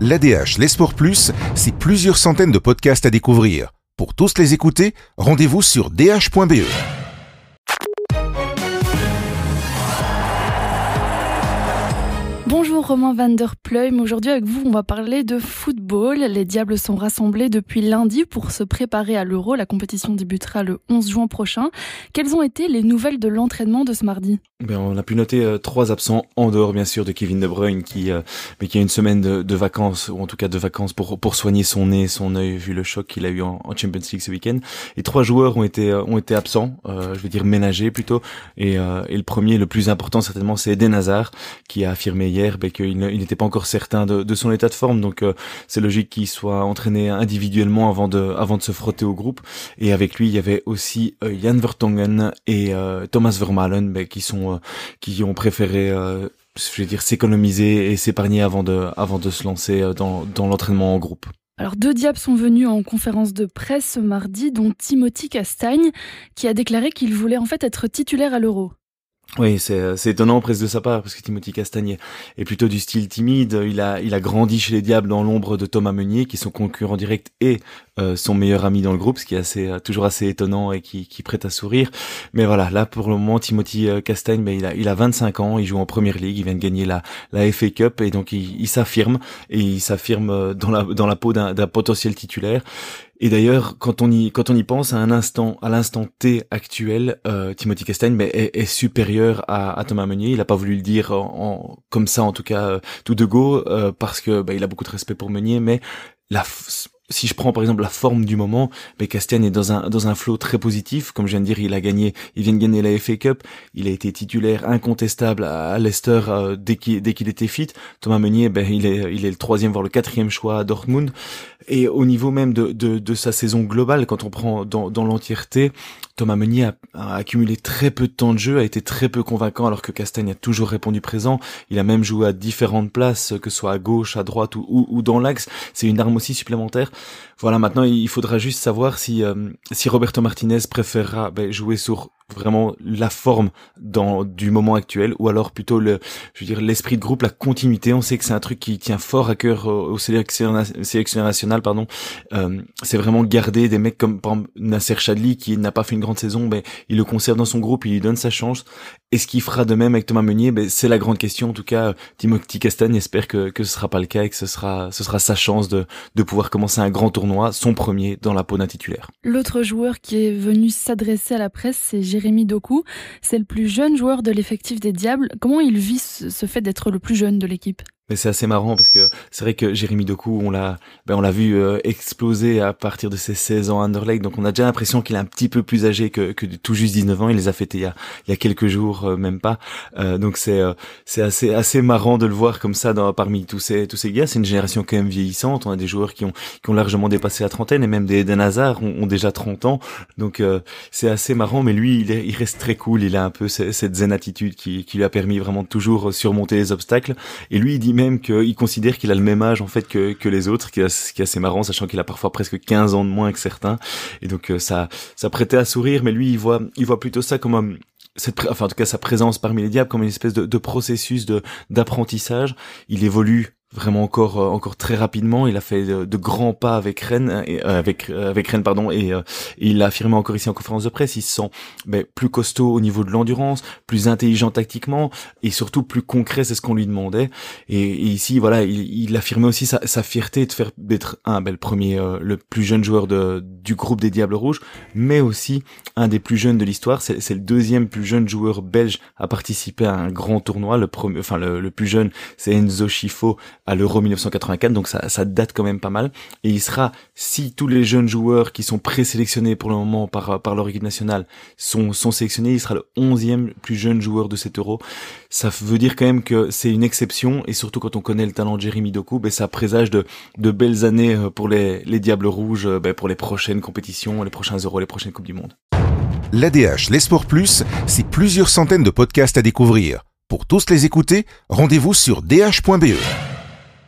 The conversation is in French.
L'ADH, les sports plus, c'est plusieurs centaines de podcasts à découvrir. Pour tous les écouter, rendez-vous sur dh.be. Bonjour Romain van der Pleum, aujourd'hui avec vous on va parler de football. Les Diables sont rassemblés depuis lundi pour se préparer à l'Euro. La compétition débutera le 11 juin prochain. Quelles ont été les nouvelles de l'entraînement de ce mardi ben, On a pu noter euh, trois absents en dehors bien sûr de Kevin De Bruyne qui, euh, mais qui a une semaine de, vacances ou en tout cas de vacances pour, pour soigner son nez, son œil vu le choc qu'il a eu en, Champions League ce week-end. Et trois joueurs ont été, euh, ont été absents, je veux dire ménagés plutôt. Et, et le premier, le plus important certainement, c'est Eden Hazard qui a affirmé hier ben, qu'il n'était pas encore certain de, son état de forme. Donc euh, c'est logique qu'il soit entraîné individuellement avant de, se frotter au groupe. Et avec lui, il y avait aussi euh, Jan Vertongen et euh, Thomas Vermaelen ben, qui ont préféré s'économiser et s'épargner avant de se lancer dans, l'entraînement en groupe. Alors deux diables sont venus en conférence de presse mardi, dont Timothy Castagne, qui a déclaré qu'il voulait en fait être titulaire à l'Euro. Oui, c'est étonnant presque de sa part parce que Timothy Castagne est plutôt du style timide. Il a il a grandi chez les Diables dans l'ombre de Thomas Meunier, qui est son concurrent direct et euh, son meilleur ami dans le groupe, ce qui est assez euh, toujours assez étonnant et qui, qui prête à sourire. Mais voilà, là pour le moment, Timothy euh, Castagne, mais il a il a 25 ans, il joue en première ligue, il vient de gagner la la FA Cup et donc il, il s'affirme et il s'affirme dans la dans la peau d'un potentiel titulaire. Et d'ailleurs, quand on y quand on y pense à un instant, à l'instant T actuel, euh, Timothy Castagne est, est, supérieur à, Thomas Meunier. Il a pas voulu le dire en, comme ça, en tout cas, euh, tout de go, euh, parce que bah, il a beaucoup de respect pour Meunier, mais la si je prends par exemple la forme du moment, mais Castagne est dans un dans un flow très positif. Comme je viens de dire, il a gagné, il vient de gagner la FA Cup. Il a été titulaire incontestable à, Leicester euh, dès qu'il dès qu'il était fit. Thomas Meunier, ben il est il est le troisième voire le quatrième choix à Dortmund. Et au niveau même de de, de sa saison globale, quand on prend dans dans l'entièreté, Thomas Meunier a, accumulé très peu de temps de jeu, a été très peu convaincant, alors que Castagne a toujours répondu présent. Il a même joué à différentes places, que ce soit à gauche, à droite ou, ou dans l'axe. C'est une arme aussi supplémentaire. Voilà, maintenant il faudra juste savoir si euh, si Roberto Martinez préférera ben, jouer sur vraiment la forme dans du moment actuel ou alors plutôt le je veux dire l'esprit de groupe la continuité. On sait que c'est un truc qui tient fort à cœur au sélectionneur national pardon. Euh, c'est vraiment garder des mecs comme par exemple, Nasser Chadli qui n'a pas fait une grande saison ben il le conserve dans son groupe il lui donne sa chance. Et ce qu'il fera de même avec Thomas Meunier ben c'est la grande question. En tout cas Timothy Castagne espère que que ce sera pas le cas et que ce sera ce sera sa chance de de pouvoir commencer un grand tournoi son premier dans la peau d'un titulaire. L'autre joueur qui est venu s'adresser à la presse c'est Jérémy Doku. C'est le plus jeune joueur de l'effectif des Diables. Comment il vit ce fait d'être le plus jeune de l'équipe? Mais c'est assez marrant parce que c'est vrai que Jérémy Doku, on l'a, ben on l'a vu euh, exploser à partir de ses 16 ans à donc on a déjà l'impression qu'il est un petit peu plus âgé que, que tout juste 19 ans. Il les a fêtés il y a, il y a quelques jours, euh, même pas. Euh, donc c'est, c'est assez, assez marrant de le voir comme ça dans, parmi tous ces, tous ces gars. C'est une génération quand même vieillissante. On a des joueurs qui ont, qui ont largement dépassé la trentaine et même des Eden Hazard ont, déjà 30 ans. Donc c'est assez marrant, mais lui, il, il reste très cool. Il a un peu cette zen attitude qui, qui lui a permis vraiment de toujours surmonter les obstacles. Et lui, il dit même qu'il considère qu'il a le même âge en fait que, que les autres, qui est, assez marrant, sachant qu'il a parfois presque 15 ans de moins que certains. Et donc euh, ça, ça prêtait à sourire, mais lui, il voit, il voit plutôt ça comme un, cette, enfin en tout cas sa présence parmi les diables comme une espèce de, de processus de d'apprentissage. Il évolue vraiment encore euh, encore très rapidement. Il a fait de, grands pas avec Rennes et euh, avec euh, avec Rennes pardon et, il l'a affirmé encore ici en conférence de presse. Il se sent ben, plus costaud au niveau de l'endurance, plus intelligent tactiquement et surtout plus concret. C'est ce qu'on lui demandait. Et, ici voilà, il, il affirmait aussi sa, sa, fierté de faire d'être un ben, le premier le plus jeune joueur de du groupe des Diables Rouges, mais aussi un des plus jeunes de l'histoire. C'est le deuxième plus jeune joueur belge à participer à un grand tournoi. Le premier, enfin le, le plus jeune, c'est Enzo Schifo à l'Euro 1984, donc ça, ça date quand même pas mal. Et il sera, si tous les jeunes joueurs qui sont présélectionnés pour le moment par, par leur équipe nationale sont, sont sélectionnés, il sera le 11e plus jeune joueur de cet Euro. Ça veut dire quand même que c'est une exception, et surtout quand on connaît le talent de Jérémy Doku, ben, ça présage de, de belles années euh, pour les, les Diables Rouges, euh, ben, pour les prochaines compétitions, les prochains Euros, les prochaines Coupes du Monde. L'ADH, les sports plus, c'est plusieurs centaines de podcasts à découvrir. Pour tous les écouter, rendez-vous sur dh.be.